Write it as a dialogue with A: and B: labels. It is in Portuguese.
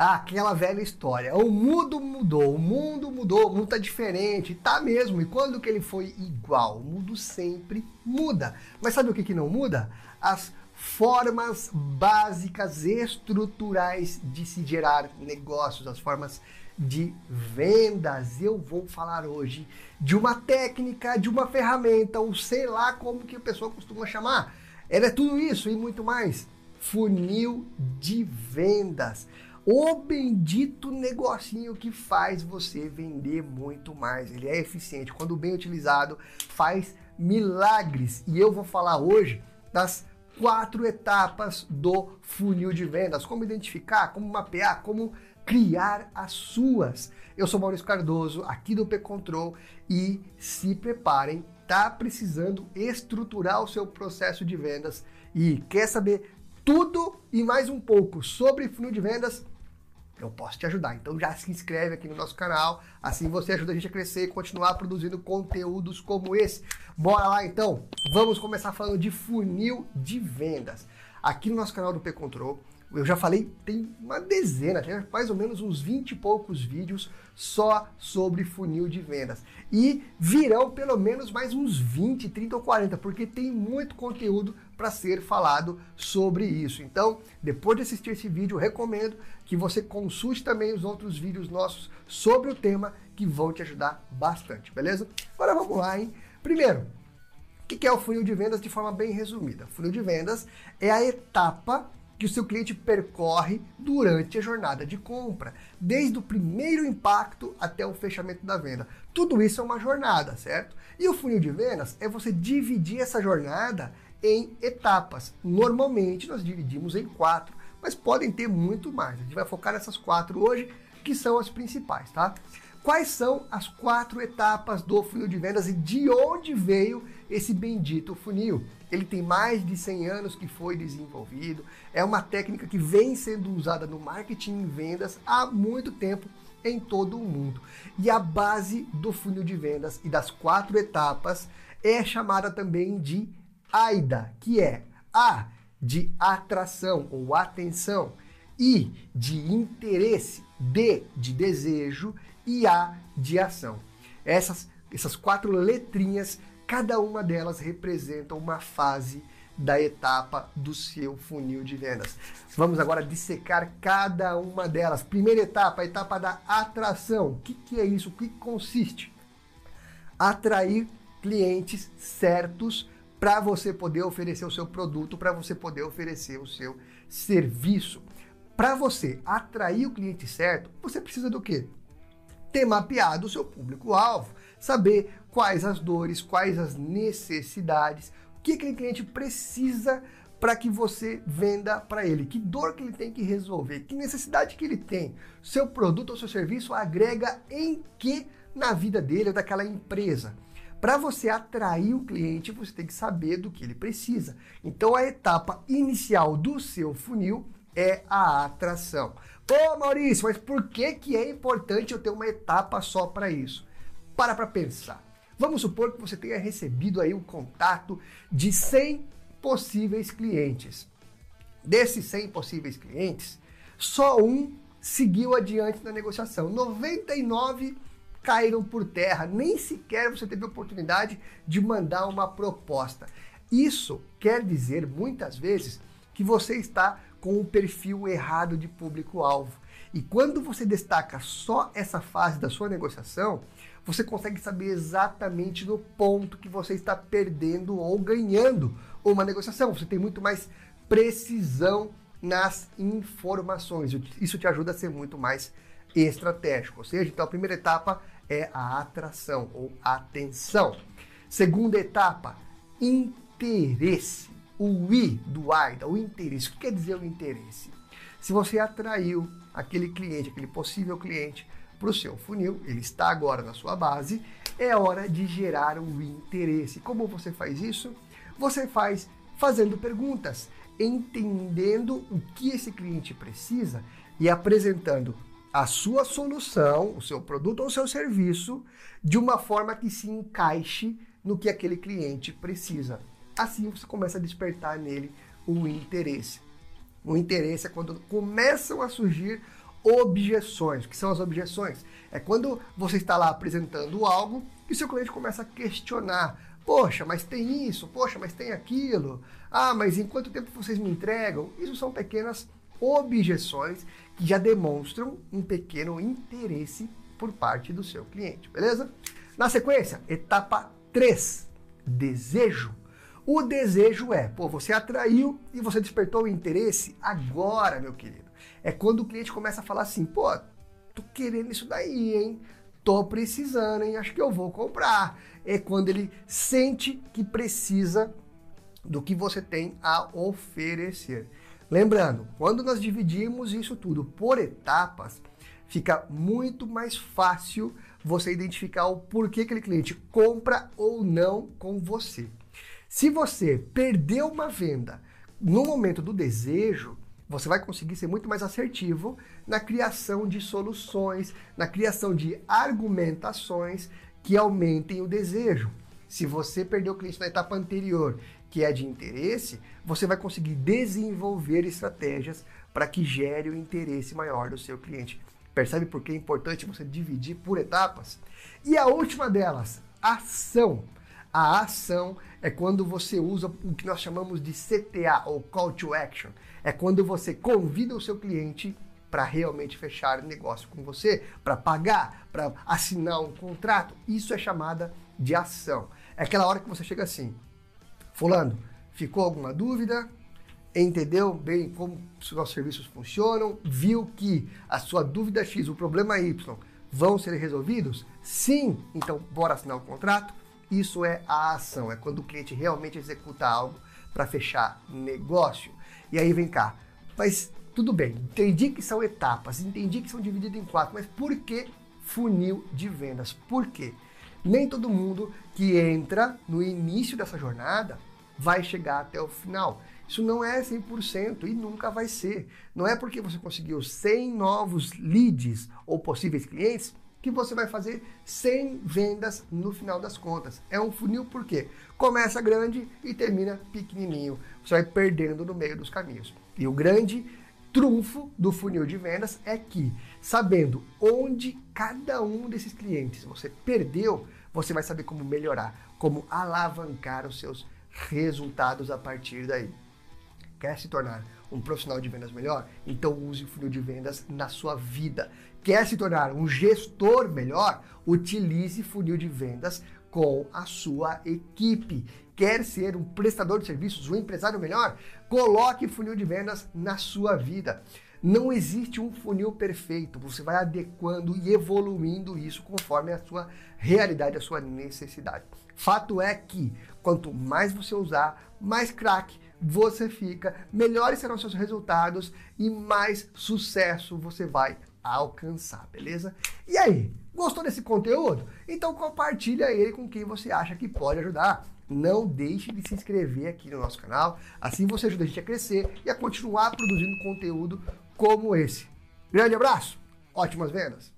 A: Ah, aquela velha história. O mundo mudou, o mundo mudou, o mundo tá diferente, tá mesmo. E quando que ele foi igual? O mundo sempre muda. Mas sabe o que, que não muda? As formas básicas estruturais de se gerar negócios, as formas de vendas. Eu vou falar hoje de uma técnica, de uma ferramenta, ou sei lá como que a pessoa costuma chamar. Ela é tudo isso e muito mais. Funil de vendas. O bendito negocinho que faz você vender muito mais. Ele é eficiente. Quando bem utilizado, faz milagres. E eu vou falar hoje das quatro etapas do funil de vendas. Como identificar, como mapear, como criar as suas. Eu sou Maurício Cardoso, aqui do P-Control e se preparem, tá precisando estruturar o seu processo de vendas e quer saber tudo e mais um pouco sobre funil de vendas? Eu posso te ajudar. Então já se inscreve aqui no nosso canal, assim você ajuda a gente a crescer e continuar produzindo conteúdos como esse. Bora lá então, vamos começar falando de funil de vendas. Aqui no nosso canal do P-Control, eu já falei, tem uma dezena, tem mais ou menos uns 20 e poucos vídeos só sobre funil de vendas. E virão pelo menos mais uns 20, 30 ou 40, porque tem muito conteúdo para ser falado sobre isso. Então, depois de assistir esse vídeo, recomendo que você consulte também os outros vídeos nossos sobre o tema que vão te ajudar bastante, beleza? Agora vamos lá, hein? Primeiro, o que é o funil de vendas de forma bem resumida? O funil de vendas é a etapa que o seu cliente percorre durante a jornada de compra, desde o primeiro impacto até o fechamento da venda. Tudo isso é uma jornada, certo? E o funil de vendas é você dividir essa jornada em etapas. Normalmente nós dividimos em quatro, mas podem ter muito mais. A gente vai focar nessas quatro hoje, que são as principais, tá? Quais são as quatro etapas do funil de vendas e de onde veio esse bendito funil? Ele tem mais de 100 anos que foi desenvolvido, é uma técnica que vem sendo usada no marketing e vendas há muito tempo em todo o mundo. E a base do funil de vendas e das quatro etapas é chamada também de AIDA, que é A de atração ou atenção, I de interesse, D de desejo e A de ação. Essas, essas quatro letrinhas, cada uma delas representa uma fase da etapa do seu funil de vendas. Vamos agora dissecar cada uma delas. Primeira etapa, a etapa da atração. O que, que é isso? O que consiste? Atrair clientes certos para você poder oferecer o seu produto, para você poder oferecer o seu serviço. Para você atrair o cliente certo, você precisa do quê? Ter mapeado o seu público-alvo, saber quais as dores, quais as necessidades, o que aquele cliente precisa para que você venda para ele, que dor que ele tem que resolver, que necessidade que ele tem. Seu produto ou seu serviço agrega em que na vida dele ou daquela empresa. Para você atrair o cliente, você tem que saber do que ele precisa. Então a etapa inicial do seu funil é a atração. Pô, Maurício, mas por que, que é importante eu ter uma etapa só para isso? Para para pensar. Vamos supor que você tenha recebido aí o um contato de 100 possíveis clientes. Desses 100 possíveis clientes, só um seguiu adiante na negociação. 99 caíram por terra, nem sequer você teve oportunidade de mandar uma proposta. Isso quer dizer muitas vezes que você está com o perfil errado de público-alvo. E quando você destaca só essa fase da sua negociação, você consegue saber exatamente no ponto que você está perdendo ou ganhando uma negociação. Você tem muito mais precisão nas informações. Isso te ajuda a ser muito mais estratégico. Ou seja, então a primeira etapa é a atração ou atenção. Segunda etapa, interesse o I do AIDA, o interesse. O que quer dizer o interesse? Se você atraiu aquele cliente, aquele possível cliente para o seu funil, ele está agora na sua base, é hora de gerar o interesse. Como você faz isso? Você faz fazendo perguntas, entendendo o que esse cliente precisa e apresentando a sua solução, o seu produto ou o seu serviço de uma forma que se encaixe no que aquele cliente precisa. Assim você começa a despertar nele o interesse. O interesse é quando começam a surgir objeções. O que são as objeções? É quando você está lá apresentando algo e seu cliente começa a questionar. Poxa, mas tem isso, poxa, mas tem aquilo. Ah, mas em quanto tempo vocês me entregam? Isso são pequenas objeções que já demonstram um pequeno interesse por parte do seu cliente, beleza? Na sequência, etapa 3, desejo. O desejo é, pô, você atraiu e você despertou o interesse agora, meu querido. É quando o cliente começa a falar assim, pô, tô querendo isso daí, hein? Tô precisando, hein? Acho que eu vou comprar. É quando ele sente que precisa do que você tem a oferecer. Lembrando, quando nós dividimos isso tudo por etapas, fica muito mais fácil você identificar o porquê aquele cliente compra ou não com você. Se você perdeu uma venda no momento do desejo, você vai conseguir ser muito mais assertivo na criação de soluções, na criação de argumentações que aumentem o desejo. Se você perdeu o cliente na etapa anterior, que é de interesse, você vai conseguir desenvolver estratégias para que gere o interesse maior do seu cliente. Percebe por que é importante você dividir por etapas? E a última delas, ação. A ação é quando você usa o que nós chamamos de CTA ou Call to Action. É quando você convida o seu cliente para realmente fechar negócio com você, para pagar, para assinar um contrato. Isso é chamada de ação. É aquela hora que você chega assim: Fulano, ficou alguma dúvida? Entendeu bem como os nossos serviços funcionam? Viu que a sua dúvida X, o problema Y, vão ser resolvidos? Sim, então bora assinar o contrato. Isso é a ação, é quando o cliente realmente executa algo para fechar negócio. E aí vem cá, mas tudo bem, entendi que são etapas, entendi que são divididas em quatro, mas por que funil de vendas? Por quê? Nem todo mundo que entra no início dessa jornada vai chegar até o final. Isso não é 100% e nunca vai ser. Não é porque você conseguiu 100 novos leads ou possíveis clientes que você vai fazer 100 vendas no final das contas. É um funil porque começa grande e termina pequenininho. Você vai perdendo no meio dos caminhos. E o grande trunfo do funil de vendas é que, sabendo onde cada um desses clientes você perdeu, você vai saber como melhorar, como alavancar os seus resultados a partir daí. Quer se tornar um profissional de vendas melhor? Então use o funil de vendas na sua vida. Quer se tornar um gestor melhor? Utilize funil de vendas com a sua equipe. Quer ser um prestador de serviços, um empresário melhor? Coloque funil de vendas na sua vida. Não existe um funil perfeito, você vai adequando e evoluindo isso conforme a sua realidade, a sua necessidade. Fato é que quanto mais você usar, mais craque você fica, melhores serão seus resultados e mais sucesso você vai alcançar, beleza? E aí, gostou desse conteúdo? Então compartilha ele com quem você acha que pode ajudar. Não deixe de se inscrever aqui no nosso canal, assim você ajuda a gente a crescer e a continuar produzindo conteúdo como esse. Grande abraço, ótimas vendas!